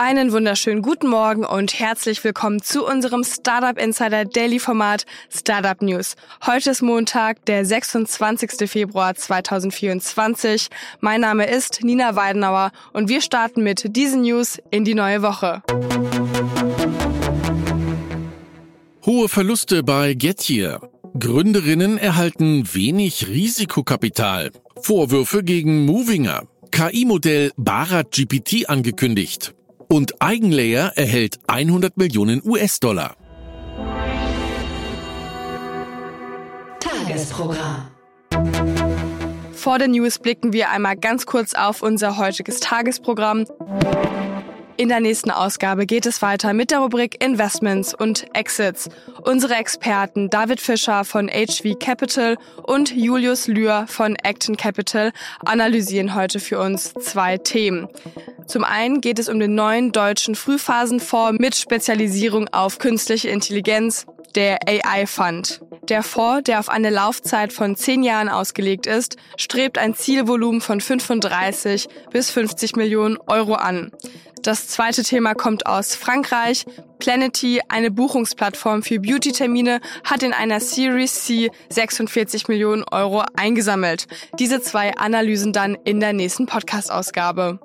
Einen wunderschönen guten Morgen und herzlich willkommen zu unserem Startup Insider Daily Format Startup News. Heute ist Montag, der 26. Februar 2024. Mein Name ist Nina Weidenauer und wir starten mit diesen News in die neue Woche. Hohe Verluste bei Gettier. Gründerinnen erhalten wenig Risikokapital. Vorwürfe gegen Movinger. KI-Modell Barat GPT angekündigt. Und Eigenlayer erhält 100 Millionen US-Dollar. Tagesprogramm. Vor den News blicken wir einmal ganz kurz auf unser heutiges Tagesprogramm. In der nächsten Ausgabe geht es weiter mit der Rubrik Investments und Exits. Unsere Experten David Fischer von HV Capital und Julius Lühr von Acton Capital analysieren heute für uns zwei Themen. Zum einen geht es um den neuen deutschen Frühphasenfonds mit Spezialisierung auf künstliche Intelligenz, der AI Fund. Der Fonds, der auf eine Laufzeit von zehn Jahren ausgelegt ist, strebt ein Zielvolumen von 35 bis 50 Millionen Euro an. Das zweite Thema kommt aus Frankreich. Planety, eine Buchungsplattform für Beauty-Termine, hat in einer Series C 46 Millionen Euro eingesammelt. Diese zwei Analysen dann in der nächsten Podcast-Ausgabe.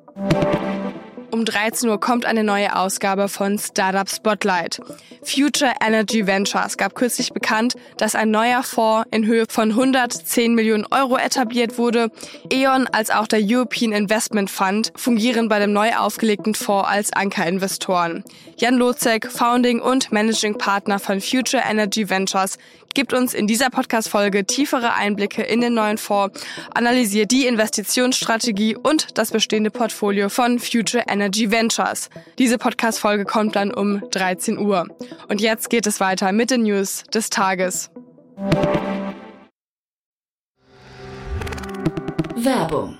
Um 13 Uhr kommt eine neue Ausgabe von Startup Spotlight. Future Energy Ventures gab kürzlich bekannt, dass ein neuer Fonds in Höhe von 110 Millionen Euro etabliert wurde. E.ON als auch der European Investment Fund fungieren bei dem neu aufgelegten Fonds als Ankerinvestoren. Jan Lozek, Founding und Managing Partner von Future Energy Ventures, gibt uns in dieser Podcast-Folge tiefere Einblicke in den neuen Fonds, analysiert die Investitionsstrategie und das bestehende Portfolio von Future Energy Ventures. Diese Podcast-Folge kommt dann um 13 Uhr. Und jetzt geht es weiter mit den News des Tages. Werbung.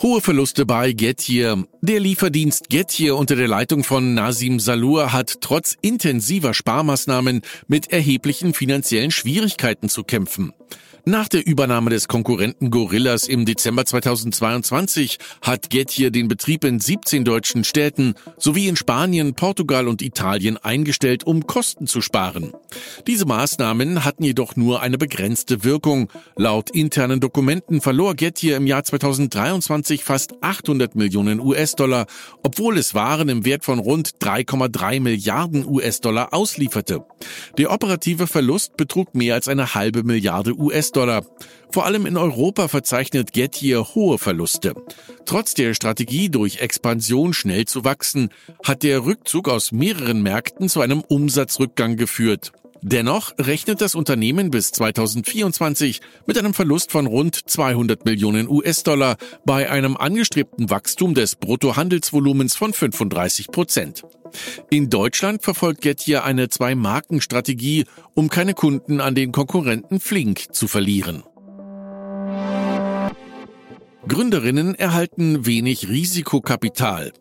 Hohe Verluste bei Gettier. Der Lieferdienst Gettier unter der Leitung von Nasim Salur hat trotz intensiver Sparmaßnahmen mit erheblichen finanziellen Schwierigkeiten zu kämpfen. Nach der Übernahme des Konkurrenten Gorillas im Dezember 2022 hat Gettier den Betrieb in 17 deutschen Städten sowie in Spanien, Portugal und Italien eingestellt, um Kosten zu sparen. Diese Maßnahmen hatten jedoch nur eine begrenzte Wirkung. Laut internen Dokumenten verlor Gettier im Jahr 2023 fast 800 Millionen US-Dollar, obwohl es Waren im Wert von rund 3,3 Milliarden US-Dollar auslieferte. Der operative Verlust betrug mehr als eine halbe Milliarde US-Dollar. US-Dollar. Vor allem in Europa verzeichnet Gettier hohe Verluste. Trotz der Strategie, durch Expansion schnell zu wachsen, hat der Rückzug aus mehreren Märkten zu einem Umsatzrückgang geführt. Dennoch rechnet das Unternehmen bis 2024 mit einem Verlust von rund 200 Millionen US-Dollar bei einem angestrebten Wachstum des Bruttohandelsvolumens von 35 Prozent. In Deutschland verfolgt Gettier eine Zwei-Marken-Strategie, um keine Kunden an den Konkurrenten Flink zu verlieren. Gründerinnen erhalten wenig Risikokapital.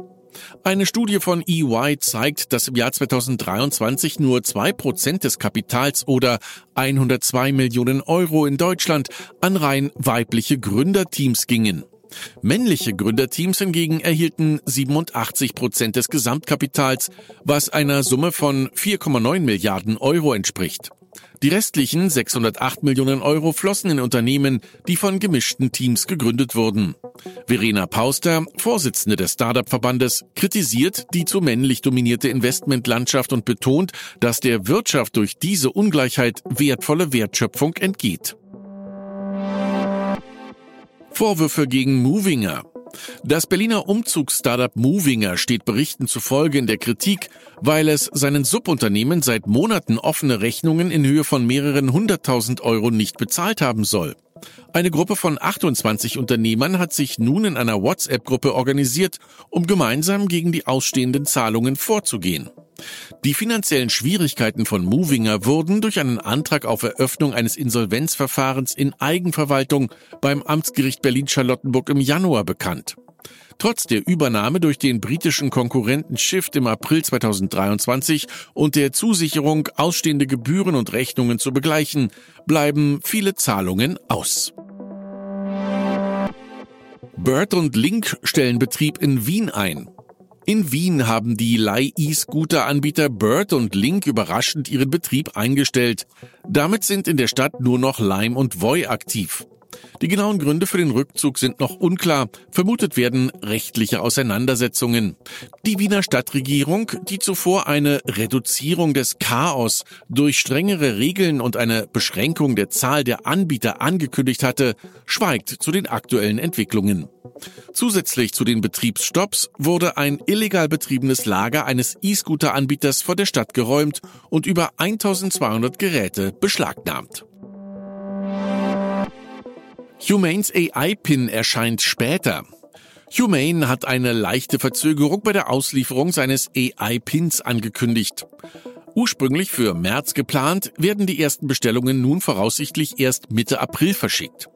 Eine Studie von EY zeigt, dass im Jahr 2023 nur zwei Prozent des Kapitals oder 102 Millionen Euro in Deutschland an rein weibliche Gründerteams gingen. Männliche Gründerteams hingegen erhielten 87 Prozent des Gesamtkapitals, was einer Summe von 4,9 Milliarden Euro entspricht. Die restlichen 608 Millionen Euro flossen in Unternehmen, die von gemischten Teams gegründet wurden. Verena Pauster, Vorsitzende des Startup-Verbandes, kritisiert die zu männlich dominierte Investmentlandschaft und betont, dass der Wirtschaft durch diese Ungleichheit wertvolle Wertschöpfung entgeht. Vorwürfe gegen Movinger. Das Berliner Umzugsstartup Movinger steht Berichten zufolge in der Kritik, weil es seinen Subunternehmen seit Monaten offene Rechnungen in Höhe von mehreren hunderttausend Euro nicht bezahlt haben soll. Eine Gruppe von 28 Unternehmern hat sich nun in einer WhatsApp-Gruppe organisiert, um gemeinsam gegen die ausstehenden Zahlungen vorzugehen. Die finanziellen Schwierigkeiten von Movinger wurden durch einen Antrag auf Eröffnung eines Insolvenzverfahrens in Eigenverwaltung beim Amtsgericht Berlin-Charlottenburg im Januar bekannt. Trotz der Übernahme durch den britischen Konkurrenten Shift im April 2023 und der Zusicherung, ausstehende Gebühren und Rechnungen zu begleichen, bleiben viele Zahlungen aus. Bird und Link stellen Betrieb in Wien ein. In Wien haben die Leih-E-Scooter-Anbieter Bird und Link überraschend ihren Betrieb eingestellt. Damit sind in der Stadt nur noch Lime und Voi aktiv. Die genauen Gründe für den Rückzug sind noch unklar. Vermutet werden rechtliche Auseinandersetzungen. Die Wiener Stadtregierung, die zuvor eine Reduzierung des Chaos durch strengere Regeln und eine Beschränkung der Zahl der Anbieter angekündigt hatte, schweigt zu den aktuellen Entwicklungen. Zusätzlich zu den Betriebsstopps wurde ein illegal betriebenes Lager eines E-Scooter-Anbieters vor der Stadt geräumt und über 1200 Geräte beschlagnahmt. Humanes AI-Pin erscheint später. Humane hat eine leichte Verzögerung bei der Auslieferung seines AI-Pins angekündigt. Ursprünglich für März geplant, werden die ersten Bestellungen nun voraussichtlich erst Mitte April verschickt.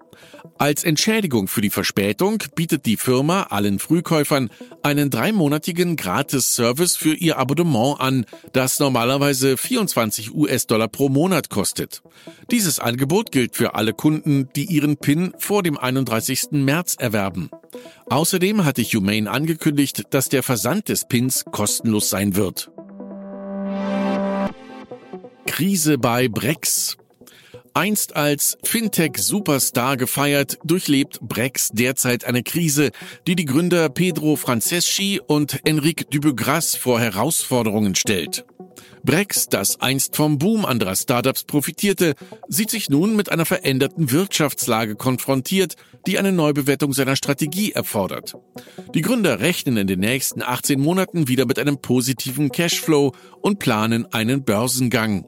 Als Entschädigung für die Verspätung bietet die Firma allen Frühkäufern einen dreimonatigen Gratis-Service für ihr Abonnement an, das normalerweise 24 US-Dollar pro Monat kostet. Dieses Angebot gilt für alle Kunden, die ihren PIN vor dem 31. März erwerben. Außerdem hatte Humane angekündigt, dass der Versand des Pins kostenlos sein wird. Krise bei Brex. Einst als Fintech-Superstar gefeiert, durchlebt Brex derzeit eine Krise, die die Gründer Pedro Franceschi und Enrique Dubugras vor Herausforderungen stellt. Brex, das einst vom Boom anderer Startups profitierte, sieht sich nun mit einer veränderten Wirtschaftslage konfrontiert, die eine Neubewertung seiner Strategie erfordert. Die Gründer rechnen in den nächsten 18 Monaten wieder mit einem positiven Cashflow und planen einen Börsengang.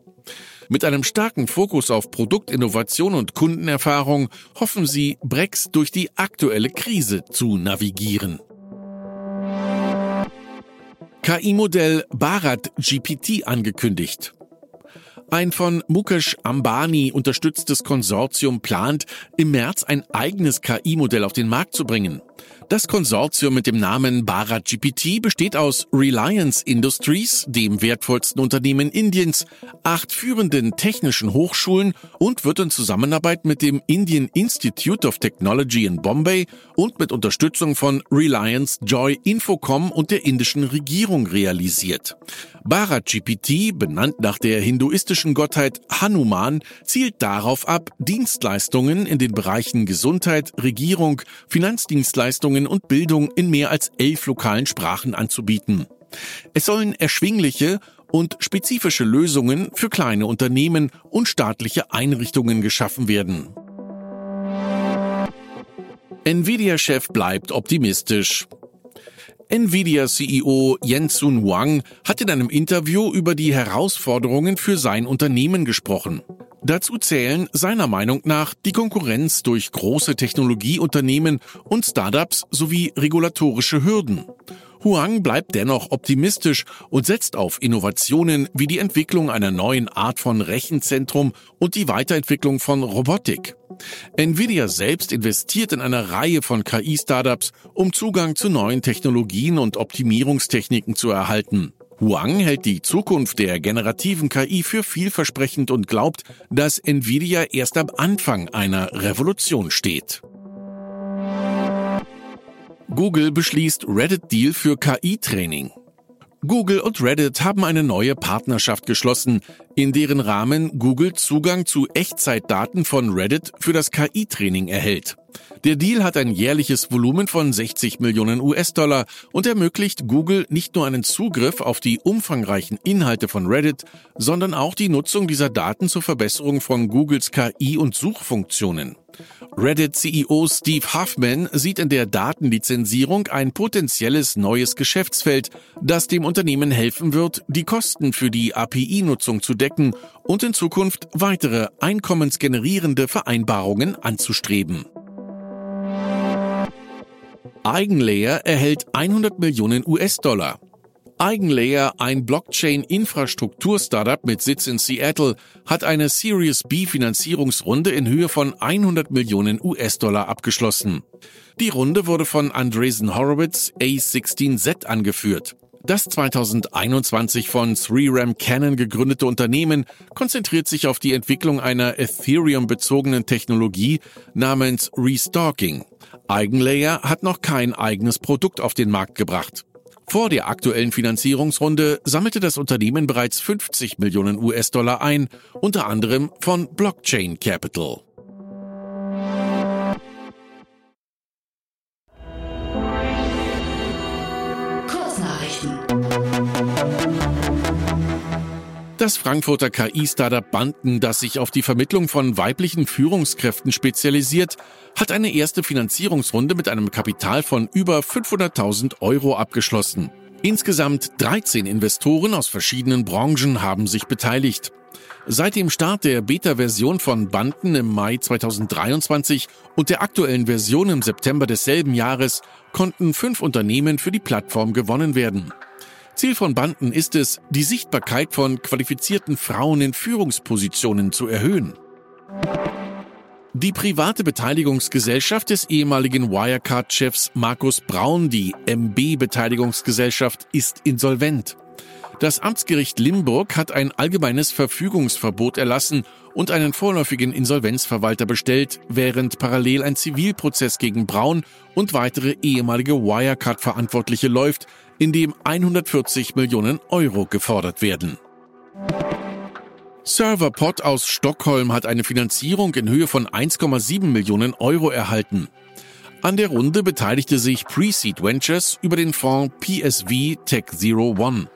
Mit einem starken Fokus auf Produktinnovation und Kundenerfahrung hoffen sie, Brex durch die aktuelle Krise zu navigieren. KI-Modell Bharat GPT angekündigt. Ein von Mukesh Ambani unterstütztes Konsortium plant, im März ein eigenes KI-Modell auf den Markt zu bringen. Das Konsortium mit dem Namen Bharat GPT besteht aus Reliance Industries, dem wertvollsten Unternehmen Indiens, acht führenden technischen Hochschulen und wird in Zusammenarbeit mit dem Indian Institute of Technology in Bombay und mit Unterstützung von Reliance Joy Infocom und der indischen Regierung realisiert. Bharat GPT, benannt nach der hinduistischen Gottheit Hanuman, zielt darauf ab, Dienstleistungen in den Bereichen Gesundheit, Regierung, Finanzdienstleistungen Leistungen und Bildung in mehr als elf lokalen Sprachen anzubieten. Es sollen erschwingliche und spezifische Lösungen für kleine Unternehmen und staatliche Einrichtungen geschaffen werden. Nvidia-Chef bleibt optimistisch. Nvidia-CEO Jensun Wang hat in einem Interview über die Herausforderungen für sein Unternehmen gesprochen. Dazu zählen seiner Meinung nach die Konkurrenz durch große Technologieunternehmen und Startups sowie regulatorische Hürden. Huang bleibt dennoch optimistisch und setzt auf Innovationen wie die Entwicklung einer neuen Art von Rechenzentrum und die Weiterentwicklung von Robotik. Nvidia selbst investiert in eine Reihe von KI-Startups, um Zugang zu neuen Technologien und Optimierungstechniken zu erhalten. Huang hält die Zukunft der generativen KI für vielversprechend und glaubt, dass Nvidia erst am Anfang einer Revolution steht. Google beschließt Reddit-Deal für KI-Training. Google und Reddit haben eine neue Partnerschaft geschlossen, in deren Rahmen Google Zugang zu Echtzeitdaten von Reddit für das KI-Training erhält. Der Deal hat ein jährliches Volumen von 60 Millionen US-Dollar und ermöglicht Google nicht nur einen Zugriff auf die umfangreichen Inhalte von Reddit, sondern auch die Nutzung dieser Daten zur Verbesserung von Googles KI- und Suchfunktionen. Reddit-CEO Steve Huffman sieht in der Datenlizenzierung ein potenzielles neues Geschäftsfeld, das dem Unternehmen helfen wird, die Kosten für die API-Nutzung zu decken und in Zukunft weitere einkommensgenerierende Vereinbarungen anzustreben. Eigenlayer erhält 100 Millionen US-Dollar. Eigenlayer, ein Blockchain-Infrastruktur-Startup mit Sitz in Seattle, hat eine Series B Finanzierungsrunde in Höhe von 100 Millionen US-Dollar abgeschlossen. Die Runde wurde von Andreessen Horowitz A16Z angeführt. Das 2021 von 3RAM Canon gegründete Unternehmen konzentriert sich auf die Entwicklung einer Ethereum-bezogenen Technologie namens Restalking. Eigenlayer hat noch kein eigenes Produkt auf den Markt gebracht. Vor der aktuellen Finanzierungsrunde sammelte das Unternehmen bereits 50 Millionen US-Dollar ein, unter anderem von Blockchain Capital. Das Frankfurter KI-Startup Banden, das sich auf die Vermittlung von weiblichen Führungskräften spezialisiert, hat eine erste Finanzierungsrunde mit einem Kapital von über 500.000 Euro abgeschlossen. Insgesamt 13 Investoren aus verschiedenen Branchen haben sich beteiligt. Seit dem Start der Beta-Version von Banden im Mai 2023 und der aktuellen Version im September desselben Jahres konnten fünf Unternehmen für die Plattform gewonnen werden. Ziel von Banden ist es, die Sichtbarkeit von qualifizierten Frauen in Führungspositionen zu erhöhen. Die private Beteiligungsgesellschaft des ehemaligen Wirecard-Chefs Markus Braun, die MB Beteiligungsgesellschaft, ist insolvent. Das Amtsgericht Limburg hat ein allgemeines Verfügungsverbot erlassen und einen vorläufigen Insolvenzverwalter bestellt, während parallel ein Zivilprozess gegen Braun und weitere ehemalige Wirecard-Verantwortliche läuft, in dem 140 Millionen Euro gefordert werden. Serverpod aus Stockholm hat eine Finanzierung in Höhe von 1,7 Millionen Euro erhalten. An der Runde beteiligte sich Pre-Seed Ventures über den Fonds PSV Tech Zero One.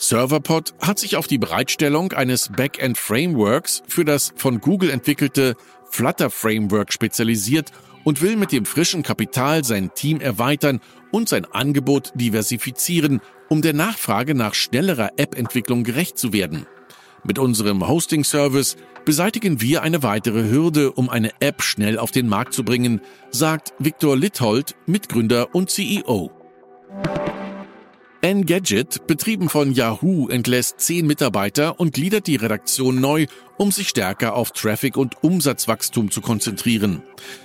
Serverpod hat sich auf die Bereitstellung eines Backend Frameworks für das von Google entwickelte Flutter Framework spezialisiert und will mit dem frischen Kapital sein Team erweitern und sein Angebot diversifizieren, um der Nachfrage nach schnellerer App-Entwicklung gerecht zu werden. Mit unserem Hosting-Service beseitigen wir eine weitere Hürde, um eine App schnell auf den Markt zu bringen, sagt Viktor Lithold, Mitgründer und CEO. Engadget, betrieben von Yahoo, entlässt zehn Mitarbeiter und gliedert die Redaktion neu, um sich stärker auf Traffic und Umsatzwachstum zu konzentrieren.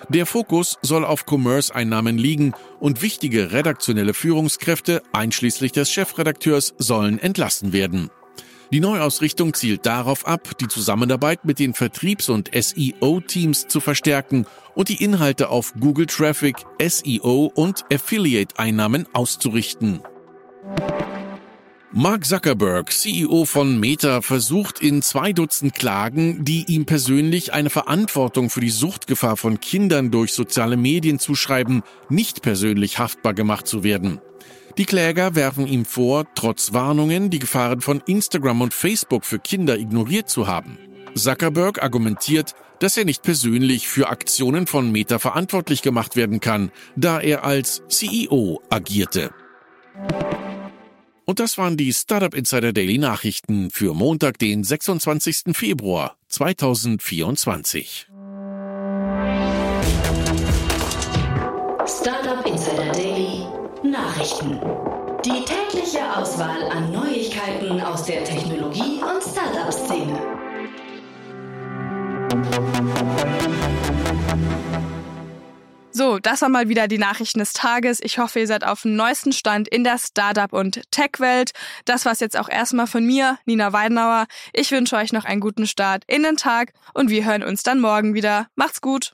Der Fokus soll auf Commerce-Einnahmen liegen und wichtige redaktionelle Führungskräfte, einschließlich des Chefredakteurs, sollen entlassen werden. Die Neuausrichtung zielt darauf ab, die Zusammenarbeit mit den Vertriebs- und SEO-Teams zu verstärken und die Inhalte auf Google Traffic, SEO und Affiliate-Einnahmen auszurichten. Mark Zuckerberg, CEO von Meta, versucht in zwei Dutzend Klagen, die ihm persönlich eine Verantwortung für die Suchtgefahr von Kindern durch soziale Medien zuschreiben, nicht persönlich haftbar gemacht zu werden. Die Kläger werfen ihm vor, trotz Warnungen die Gefahren von Instagram und Facebook für Kinder ignoriert zu haben. Zuckerberg argumentiert, dass er nicht persönlich für Aktionen von Meta verantwortlich gemacht werden kann, da er als CEO agierte. Und das waren die Startup Insider Daily Nachrichten für Montag, den 26. Februar 2024. Startup Insider Daily Nachrichten. Die tägliche Auswahl an Neuigkeiten aus der Technologie- und Startup-Szene. So, das waren mal wieder die Nachrichten des Tages. Ich hoffe, ihr seid auf dem neuesten Stand in der Startup- und Tech-Welt. Das war's jetzt auch erstmal von mir, Nina Weidenauer. Ich wünsche euch noch einen guten Start in den Tag und wir hören uns dann morgen wieder. Macht's gut!